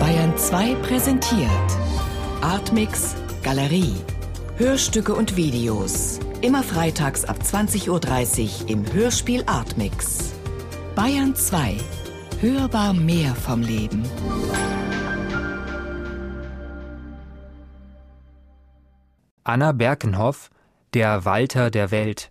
Bayern 2 präsentiert Artmix Galerie. Hörstücke und Videos. Immer freitags ab 20.30 Uhr im Hörspiel Artmix. Bayern 2. Hörbar mehr vom Leben. Anna Berkenhoff, Der Walter der Welt.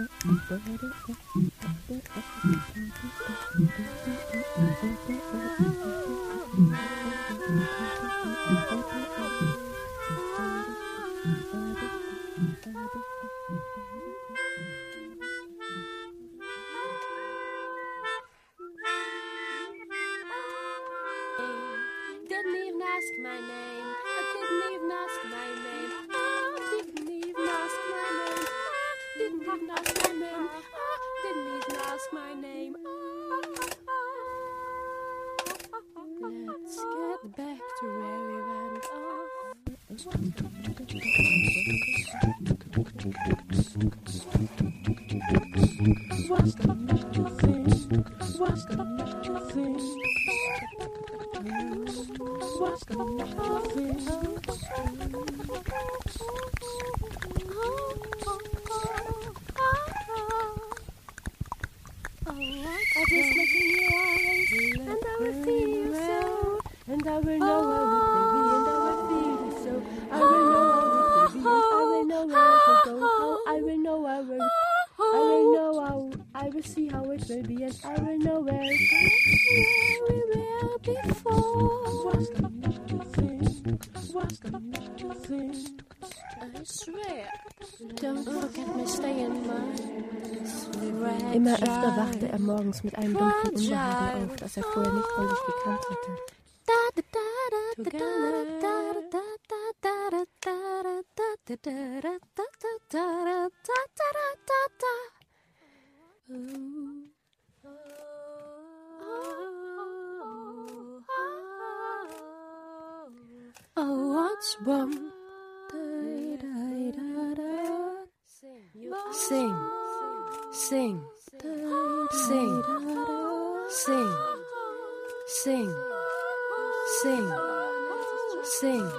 Didn't even ask my name. I didn't even ask my name. Didn't even ask my name. I didn't even ask my name. Let's get back to where we went off. I Immer öfter wachte er morgens mit einem dumpfen Unbehagen auf, das er vorher nicht von sich gekannt hatte. Oh, what's wrong? Sing, sing, sing, sing, sing, sing, sing,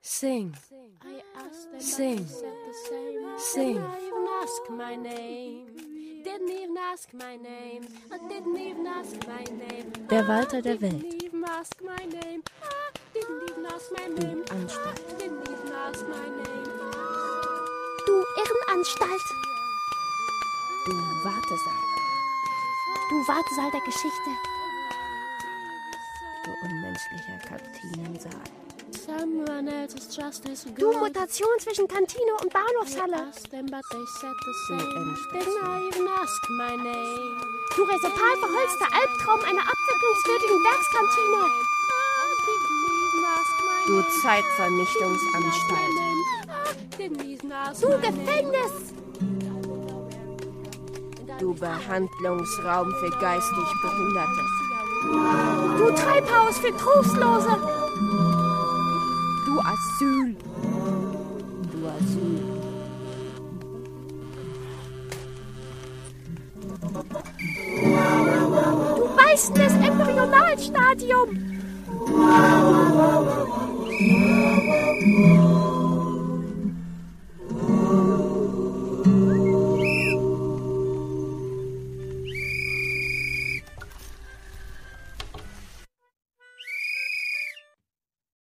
sing, I asked them, Sing. Sing. Didn't even ask my name. Didn't even ask my name. I didn't even ask my name. Der Walter der Welt. Didn't even ask my name. I didn't even ask my name. Anstalt. I didn't even ask my name. Du Irrenanstalt! Du Wartesaal. Du Wartesaal der Geschichte. Du unmenschlicher else's justice Du Mutation zwischen Kantine und Bahnhofshalle. Du Resultat verholzter Albtraum einer abwicklungswürdigen Werkskantine. Du. Zeitvernichtungsanstalt. Du. Gefängnis. Du Behandlungsraum für geistig Behinderte. Du Treibhaus für Trostlose. Du Asyl. Du Asyl. Du vermessenes Embryonalstadium.